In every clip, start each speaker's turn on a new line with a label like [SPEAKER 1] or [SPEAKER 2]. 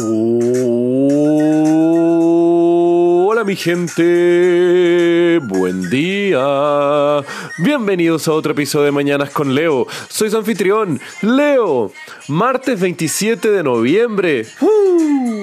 [SPEAKER 1] Hola mi gente, buen día. Bienvenidos a otro episodio de Mañanas con Leo. Soy su anfitrión, Leo. Martes 27 de noviembre. ¡Uh!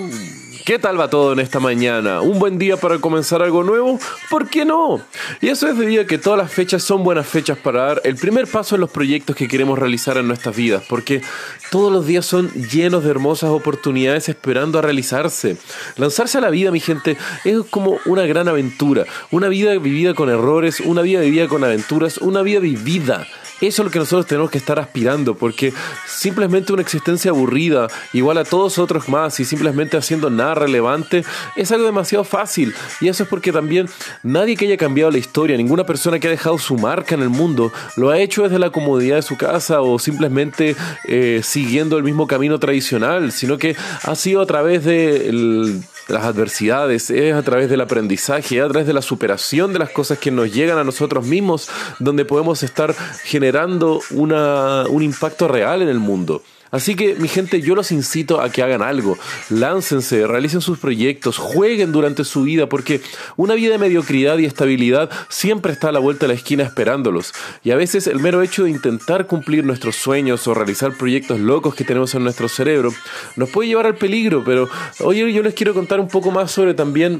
[SPEAKER 1] ¿Qué tal va todo en esta mañana? ¿Un buen día para comenzar algo nuevo? ¿Por qué no? Y eso es debido a que todas las fechas son buenas fechas para dar el primer paso en los proyectos que queremos realizar en nuestras vidas, porque todos los días son llenos de hermosas oportunidades esperando a realizarse. Lanzarse a la vida, mi gente, es como una gran aventura, una vida vivida con errores, una vida vivida con aventuras, una vida vivida. Eso es lo que nosotros tenemos que estar aspirando, porque simplemente una existencia aburrida, igual a todos otros más, y simplemente haciendo nada relevante, es algo demasiado fácil. Y eso es porque también nadie que haya cambiado la historia, ninguna persona que ha dejado su marca en el mundo, lo ha hecho desde la comodidad de su casa o simplemente eh, siguiendo el mismo camino tradicional, sino que ha sido a través de las adversidades, es a través del aprendizaje, es a través de la superación de las cosas que nos llegan a nosotros mismos, donde podemos estar generando una, un impacto real en el mundo. Así que, mi gente, yo los incito a que hagan algo. Láncense, realicen sus proyectos, jueguen durante su vida, porque una vida de mediocridad y estabilidad siempre está a la vuelta de la esquina esperándolos. Y a veces el mero hecho de intentar cumplir nuestros sueños o realizar proyectos locos que tenemos en nuestro cerebro nos puede llevar al peligro. Pero hoy yo les quiero contar un poco más sobre también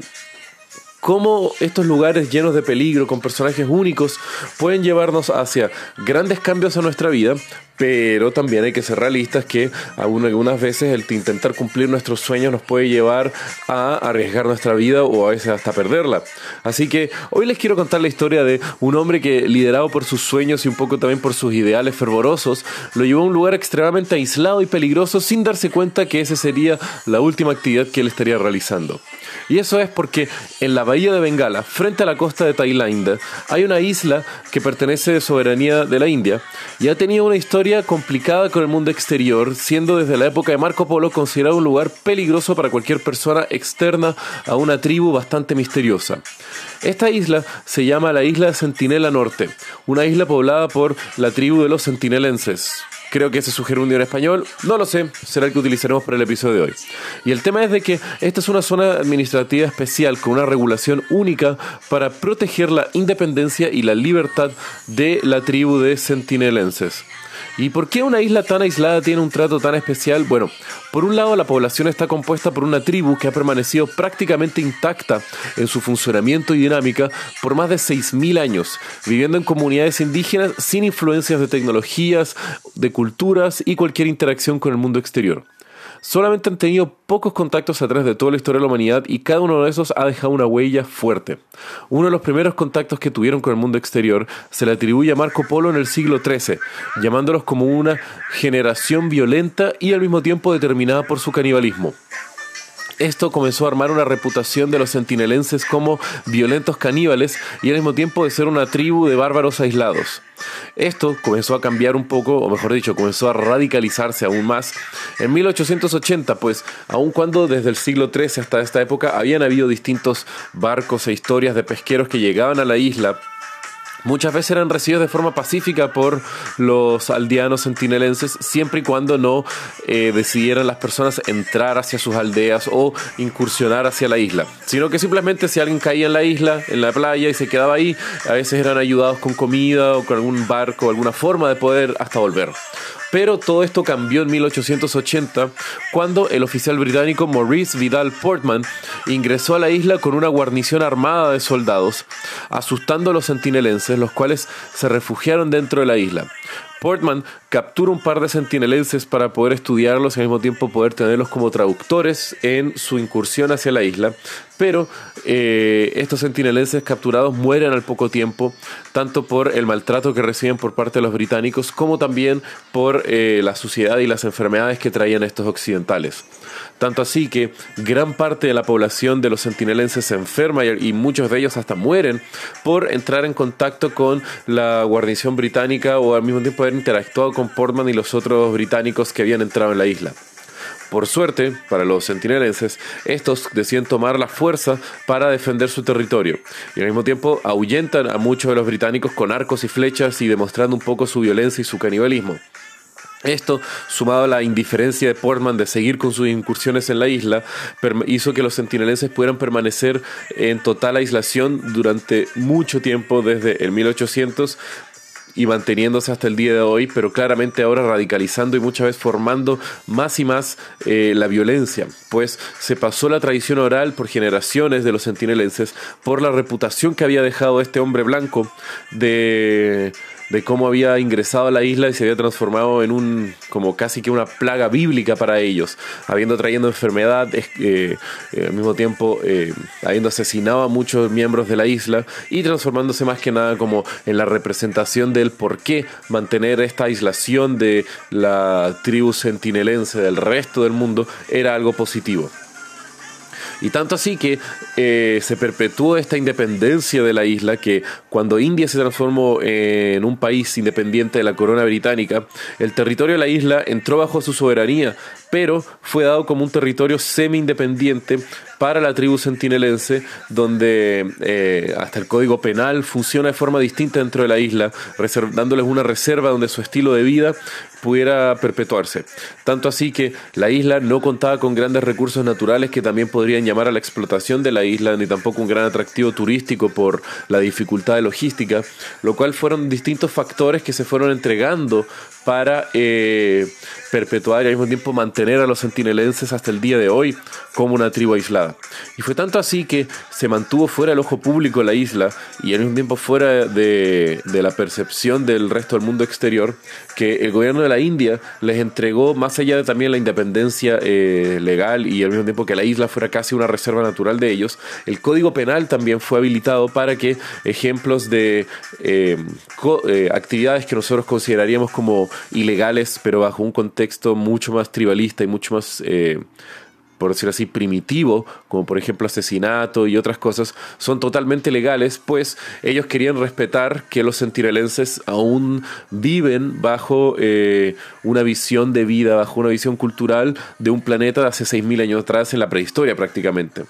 [SPEAKER 1] cómo estos lugares llenos de peligro, con personajes únicos, pueden llevarnos hacia grandes cambios a nuestra vida, pero también hay que ser realistas que algunas veces el intentar cumplir nuestros sueños nos puede llevar a arriesgar nuestra vida o a veces hasta perderla. Así que hoy les quiero contar la historia de un hombre que liderado por sus sueños y un poco también por sus ideales fervorosos, lo llevó a un lugar extremadamente aislado y peligroso sin darse cuenta que esa sería la última actividad que él estaría realizando. Y eso es porque en la bahía de Bengala, frente a la costa de Tailandia, hay una isla que pertenece de soberanía de la India y ha tenido una historia complicada con el mundo exterior, siendo desde la época de Marco Polo considerado un lugar peligroso para cualquier persona externa a una tribu bastante misteriosa. Esta isla se llama la isla de Sentinela Norte, una isla poblada por la tribu de los sentinelenses. Creo que ese es su gerundio español. No lo sé, será el que utilizaremos para el episodio de hoy. Y el tema es de que esta es una zona administrativa especial con una regulación única para proteger la independencia y la libertad de la tribu de sentinelenses. ¿Y por qué una isla tan aislada tiene un trato tan especial? Bueno, por un lado la población está compuesta por una tribu que ha permanecido prácticamente intacta en su funcionamiento y dinámica por más de 6.000 años, viviendo en comunidades indígenas sin influencias de tecnologías, de culturas y cualquier interacción con el mundo exterior solamente han tenido pocos contactos a través de toda la historia de la humanidad y cada uno de esos ha dejado una huella fuerte. Uno de los primeros contactos que tuvieron con el mundo exterior se le atribuye a Marco Polo en el siglo XIII, llamándolos como una generación violenta y al mismo tiempo determinada por su canibalismo. Esto comenzó a armar una reputación de los sentinelenses como violentos caníbales y al mismo tiempo de ser una tribu de bárbaros aislados. Esto comenzó a cambiar un poco, o mejor dicho, comenzó a radicalizarse aún más en 1880, pues aun cuando desde el siglo XIII hasta esta época habían habido distintos barcos e historias de pesqueros que llegaban a la isla muchas veces eran recibidos de forma pacífica por los aldeanos sentinelenses, siempre y cuando no eh, decidieran las personas entrar hacia sus aldeas o incursionar hacia la isla, sino que simplemente si alguien caía en la isla, en la playa y se quedaba ahí, a veces eran ayudados con comida o con algún barco, alguna forma de poder hasta volver. Pero todo esto cambió en 1880 cuando el oficial británico Maurice Vidal Portman ingresó a la isla con una guarnición armada de soldados, asustando a los sentinelenses, los cuales se refugiaron dentro de la isla. Portman captura un par de sentinelenses para poder estudiarlos y al mismo tiempo poder tenerlos como traductores en su incursión hacia la isla, pero eh, estos sentinelenses capturados mueren al poco tiempo, tanto por el maltrato que reciben por parte de los británicos como también por eh, la suciedad y las enfermedades que traían estos occidentales. Tanto así que gran parte de la población de los sentinelenses se enferma y muchos de ellos hasta mueren por entrar en contacto con la guarnición británica o al mismo tiempo haber interactuado con Portman y los otros británicos que habían entrado en la isla. Por suerte, para los sentinelenses, estos deciden tomar la fuerza para defender su territorio y al mismo tiempo ahuyentan a muchos de los británicos con arcos y flechas y demostrando un poco su violencia y su canibalismo. Esto, sumado a la indiferencia de Portman de seguir con sus incursiones en la isla, hizo que los sentinelenses pudieran permanecer en total aislación durante mucho tiempo desde el 1800 y manteniéndose hasta el día de hoy, pero claramente ahora radicalizando y muchas veces formando más y más eh, la violencia, pues se pasó la tradición oral por generaciones de los sentinelenses por la reputación que había dejado este hombre blanco de de cómo había ingresado a la isla y se había transformado en un como casi que una plaga bíblica para ellos, habiendo trayendo enfermedad, eh, al mismo tiempo eh, habiendo asesinado a muchos miembros de la isla y transformándose más que nada como en la representación del por qué mantener esta aislación de la tribu sentinelense del resto del mundo era algo positivo. Y tanto así que eh, se perpetuó esta independencia de la isla que cuando India se transformó en un país independiente de la corona británica, el territorio de la isla entró bajo su soberanía, pero fue dado como un territorio semi-independiente para la tribu sentinelense, donde eh, hasta el código penal funciona de forma distinta dentro de la isla, dándoles una reserva donde su estilo de vida pudiera perpetuarse. Tanto así que la isla no contaba con grandes recursos naturales que también podrían llamar a la explotación de la isla, ni tampoco un gran atractivo turístico por la dificultad de logística, lo cual fueron distintos factores que se fueron entregando para eh, perpetuar y al mismo tiempo mantener a los sentinelenses hasta el día de hoy como una tribu aislada. Y fue tanto así que se mantuvo fuera del ojo público la isla y al mismo tiempo fuera de, la percepción del resto del mundo exterior, que el gobierno de la India les entregó, más allá de también la independencia eh, legal y al mismo tiempo que la isla fuera casi una reserva natural de ellos, el código penal también fue habilitado para que ejemplos de eh, actividades que nosotros consideraríamos como ilegales, pero bajo un contexto mucho más tribalista y mucho más eh, por decirlo así, primitivo, como por ejemplo asesinato y otras cosas, son totalmente legales, pues ellos querían respetar que los sentinelenses aún viven bajo eh, una visión de vida, bajo una visión cultural de un planeta de hace 6.000 años atrás en la prehistoria prácticamente.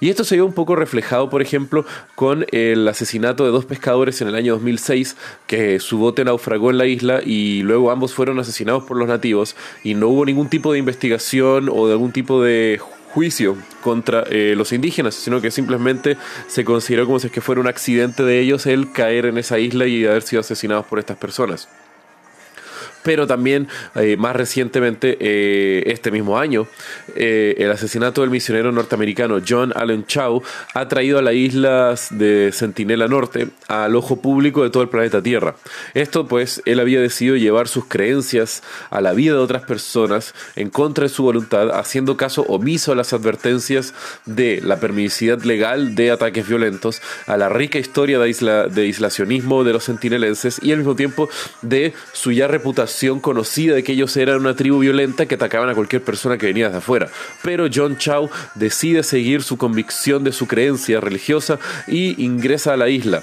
[SPEAKER 1] Y esto se vio un poco reflejado, por ejemplo, con el asesinato de dos pescadores en el año 2006, que su bote naufragó en la isla y luego ambos fueron asesinados por los nativos y no hubo ningún tipo de investigación o de algún tipo de juicio contra eh, los indígenas, sino que simplemente se consideró como si es que fuera un accidente de ellos el caer en esa isla y haber sido asesinados por estas personas pero también eh, más recientemente, eh, este mismo año, eh, el asesinato del misionero norteamericano John Allen Chow ha traído a las islas de Sentinela Norte al ojo público de todo el planeta Tierra. Esto pues él había decidido llevar sus creencias a la vida de otras personas en contra de su voluntad, haciendo caso omiso a las advertencias de la permisividad legal de ataques violentos, a la rica historia de, isla, de aislacionismo de los sentinelenses y al mismo tiempo de su ya reputación conocida de que ellos eran una tribu violenta que atacaban a cualquier persona que venía de afuera. Pero John Chow decide seguir su convicción de su creencia religiosa y ingresa a la isla.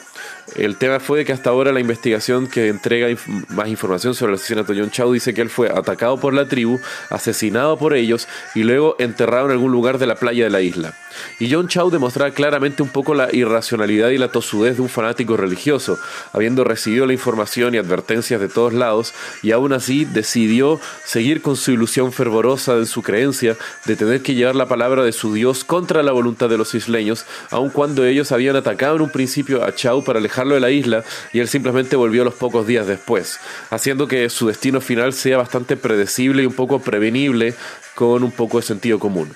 [SPEAKER 1] El tema fue que hasta ahora la investigación que entrega más información sobre el asesinato de John Chow dice que él fue atacado por la tribu, asesinado por ellos y luego enterrado en algún lugar de la playa de la isla. Y John Chow demostraba claramente un poco la irracionalidad y la tosudez de un fanático religioso, habiendo recibido la información y advertencias de todos lados, y aún así decidió seguir con su ilusión fervorosa en su creencia de tener que llevar la palabra de su Dios contra la voluntad de los isleños, aun cuando ellos habían atacado en un principio a Chow para alejarlo de la isla, y él simplemente volvió los pocos días después, haciendo que su destino final sea bastante predecible y un poco prevenible con un poco de sentido común.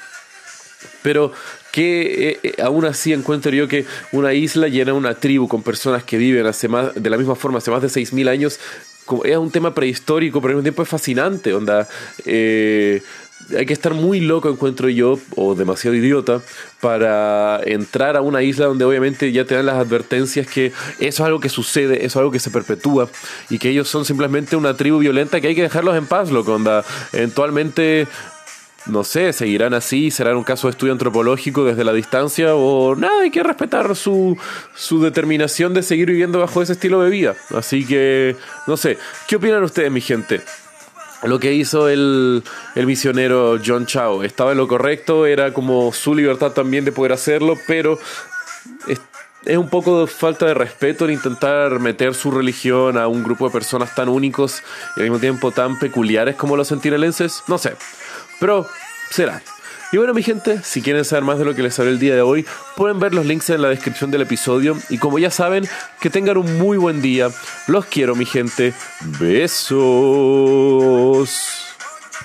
[SPEAKER 1] Pero que eh, eh, aún así encuentro yo que una isla llena una tribu con personas que viven de la misma forma hace más de 6.000 años es un tema prehistórico, pero al mismo tiempo es fascinante, onda. Eh, hay que estar muy loco, encuentro yo, o demasiado idiota, para entrar a una isla donde obviamente ya te dan las advertencias que eso es algo que sucede, eso es algo que se perpetúa, y que ellos son simplemente una tribu violenta que hay que dejarlos en paz, loco, onda. Eventualmente no sé, seguirán así, será un caso de estudio antropológico desde la distancia o nada, hay que respetar su, su determinación de seguir viviendo bajo ese estilo de vida. Así que, no sé, ¿qué opinan ustedes, mi gente? Lo que hizo el, el misionero John Chao, ¿estaba en lo correcto? Era como su libertad también de poder hacerlo, pero es un poco falta de respeto el intentar meter su religión a un grupo de personas tan únicos y al mismo tiempo tan peculiares como los sentinelenses. No sé, pero será. Y bueno, mi gente, si quieren saber más de lo que les hablé el día de hoy, pueden ver los links en la descripción del episodio. Y como ya saben, que tengan un muy buen día. Los quiero, mi gente. Besos.